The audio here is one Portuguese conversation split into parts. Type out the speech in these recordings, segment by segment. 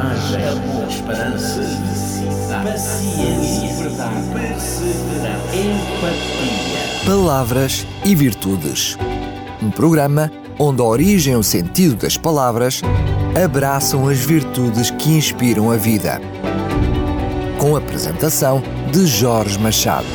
coragem, amor, esperança, felicidade, paciência, verdade, perseverança, empatia. Palavras e Virtudes. Um programa onde a origem e o sentido das palavras abraçam as virtudes que inspiram a vida. Com a apresentação de Jorge Machado.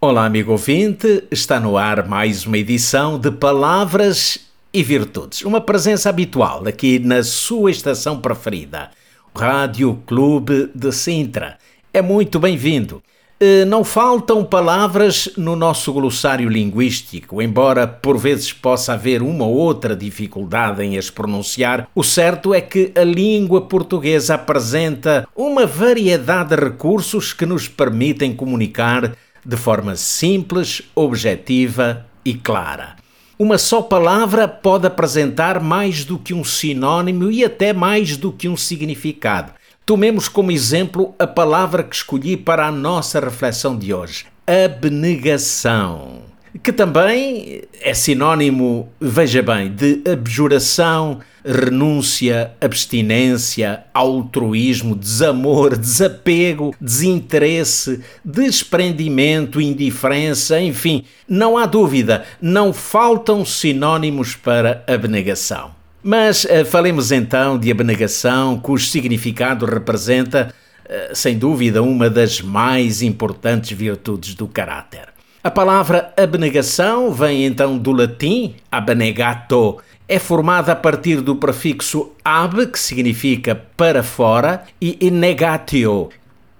Olá, amigo ouvinte, está no ar mais uma edição de Palavras e Virtudes. Uma presença habitual aqui na sua estação preferida, Rádio Clube de Sintra. É muito bem-vindo. Eh, não faltam palavras no nosso glossário linguístico, embora por vezes possa haver uma ou outra dificuldade em as pronunciar, o certo é que a língua portuguesa apresenta uma variedade de recursos que nos permitem comunicar de forma simples, objetiva e clara. Uma só palavra pode apresentar mais do que um sinônimo e até mais do que um significado. Tomemos como exemplo a palavra que escolhi para a nossa reflexão de hoje: abnegação que também é sinónimo, veja bem, de abjuração, renúncia, abstinência, altruísmo, desamor, desapego, desinteresse, desprendimento, indiferença, enfim, não há dúvida, não faltam sinónimos para abnegação. Mas uh, falemos então de abnegação, cujo significado representa, uh, sem dúvida, uma das mais importantes virtudes do caráter. A palavra abnegação vem então do latim abnegato. É formada a partir do prefixo ab, que significa para fora, e negatio,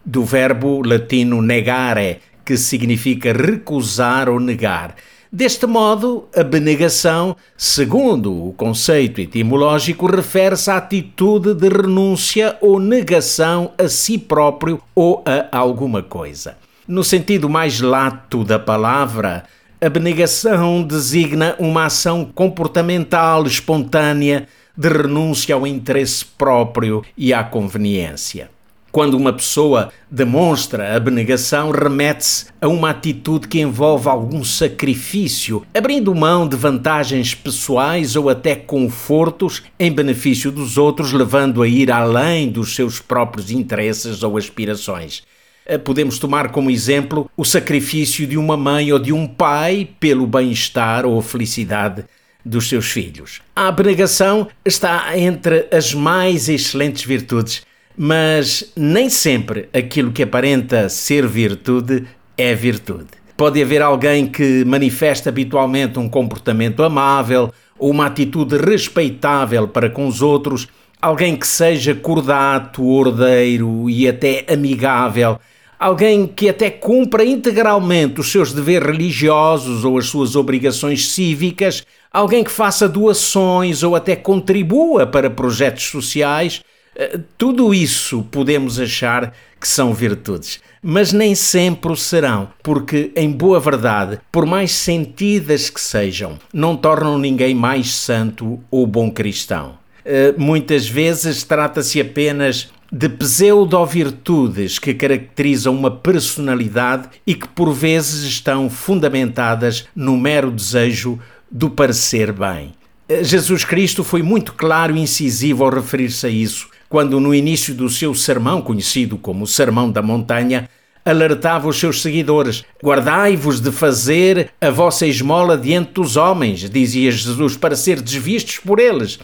do verbo latino negare, que significa recusar ou negar. Deste modo, abnegação, segundo o conceito etimológico, refere-se à atitude de renúncia ou negação a si próprio ou a alguma coisa. No sentido mais lato da palavra, abnegação designa uma ação comportamental espontânea de renúncia ao interesse próprio e à conveniência. Quando uma pessoa demonstra abnegação, remete-se a uma atitude que envolve algum sacrifício, abrindo mão de vantagens pessoais ou até confortos em benefício dos outros, levando a ir além dos seus próprios interesses ou aspirações. Eh, podemos tomar como exemplo o sacrifício de uma mãe ou de um pai pelo bem-estar ou felicidade dos seus filhos. A abnegação está entre as mais excelentes virtudes, mas nem sempre aquilo que aparenta ser virtude é virtude. Pode haver alguém que manifesta habitualmente um comportamento amável ou uma atitude respeitável para com os outros, alguém que seja cordato, ordeiro e até amigável, alguém que até cumpra integralmente os seus deveres religiosos ou as suas obrigações cívicas, alguém que faça doações ou até contribua para projetos sociais, eh, tudo isso podemos achar que são virtudes, mas nem sempre o serão, porque, em boa verdade, por mais sentidas que sejam, não tornam ninguém mais santo ou bom cristão. Eh, muitas vezes trata-se apenas de pseudo-virtudes que caracterizam uma personalidade e que por vezes estão fundamentadas no mero desejo do parecer bem. Jesus Cristo foi muito claro e incisivo ao referir-se a isso, quando no início do seu sermão, conhecido como o Sermão da Montanha, alertava os seus seguidores: Guardai-vos de fazer a vossa esmola diante dos homens, dizia Jesus, para ser desvistos por eles.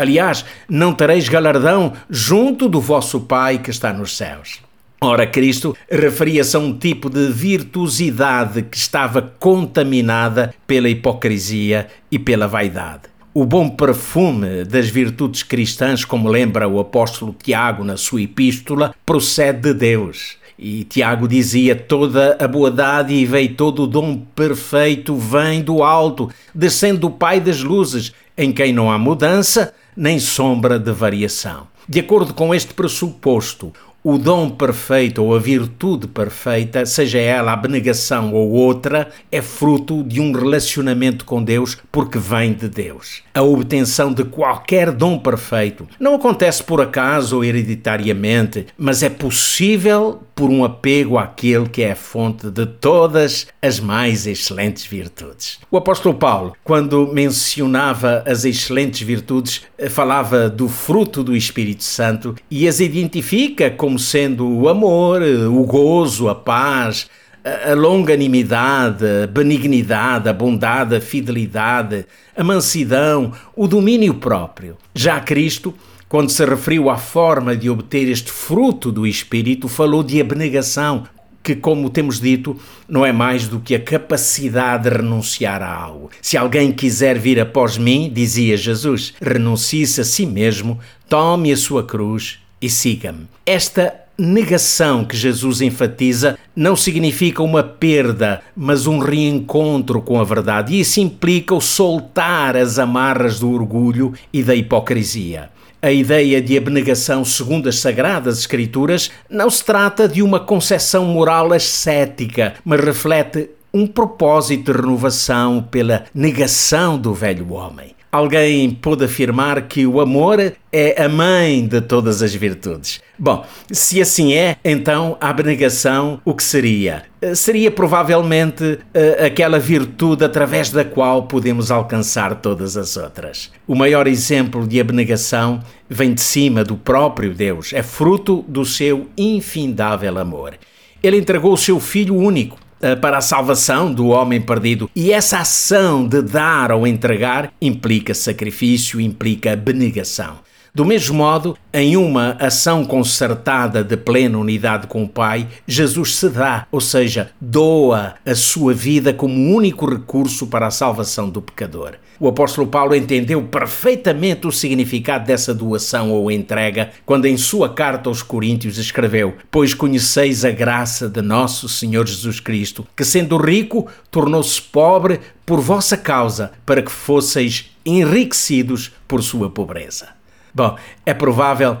Aliás, não tereis galardão junto do vosso Pai que está nos céus. Ora, Cristo referia-se a um tipo de virtuosidade que estava contaminada pela hipocrisia e pela vaidade. O bom perfume das virtudes cristãs, como lembra o apóstolo Tiago na sua epístola, procede de Deus. E Tiago dizia: toda a boa dádiva e todo o dom perfeito vem do alto, descendo do Pai das luzes, em quem não há mudança nem sombra de variação. De acordo com este pressuposto, o dom perfeito ou a virtude perfeita, seja ela abnegação ou outra, é fruto de um relacionamento com Deus porque vem de Deus. A obtenção de qualquer dom perfeito não acontece por acaso ou hereditariamente, mas é possível por um apego àquele que é a fonte de todas as mais excelentes virtudes. O apóstolo Paulo, quando mencionava as excelentes virtudes, falava do fruto do Espírito Santo e as identifica como sendo o amor, o gozo, a paz, a longanimidade, a benignidade, a bondade, a fidelidade, a mansidão, o domínio próprio. Já Cristo quando se referiu à forma de obter este fruto do Espírito, falou de abnegação, que, como temos dito, não é mais do que a capacidade de renunciar a algo. Se alguém quiser vir após mim, dizia Jesus, renuncie-se a si mesmo, tome a sua cruz e siga-me. Esta negação que Jesus enfatiza não significa uma perda, mas um reencontro com a verdade. E isso implica o soltar as amarras do orgulho e da hipocrisia. A ideia de abnegação segundo as Sagradas Escrituras não se trata de uma concepção moral ascética, mas reflete um propósito de renovação pela negação do velho homem. Alguém pode afirmar que o amor é a mãe de todas as virtudes. Bom, se assim é, então a abnegação o que seria? Eh, seria provavelmente uh, aquela virtude através da qual podemos alcançar todas as outras. O maior exemplo de abnegação vem de cima do próprio Deus, é fruto do seu infindável amor. Ele entregou o seu Filho único eh, para a salvação do homem perdido. E essa ação de dar ou entregar implica sacrifício, implica abnegação. Do mesmo modo, em uma ação concertada de plena unidade com o Pai, Jesus se dá, ou seja, doa a sua vida como único recurso para a salvação do pecador. O apóstolo Paulo entendeu perfeitamente o significado dessa doação ou entrega quando, em sua carta aos Coríntios, escreveu: Pois conheceis a graça de nosso Senhor Jesus Cristo, que, sendo rico, tornou-se pobre por vossa causa, para que fosseis enriquecidos por sua pobreza. Bom, é provável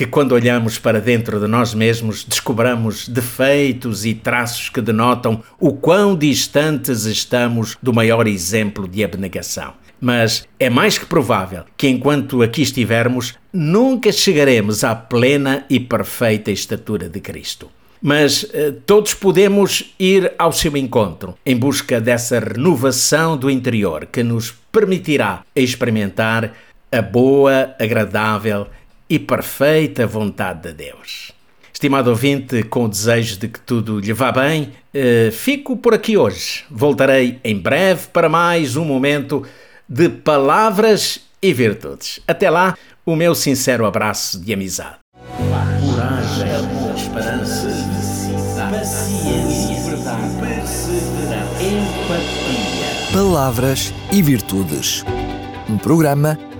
que quando olhamos para dentro de nós mesmos descobramos defeitos e traços que denotam o quão distantes estamos do maior exemplo de abnegação. Mas é mais que provável que enquanto aqui estivermos, nunca chegaremos à plena e perfeita estatura de Cristo. Mas eh, todos podemos ir ao seu encontro em busca dessa renovação do interior que nos permitirá experimentar a boa, agradável e perfeita vontade de Deus. Estimado ouvinte, com o desejo de que tudo lhe vá bem, eh, fico por aqui hoje. Voltarei em breve para mais um momento de palavras e virtudes. Até lá, o meu sincero abraço de amizade. Coragem, esperança, paciência, verdade, perseverança, empatia. Palavras e virtudes. Um programa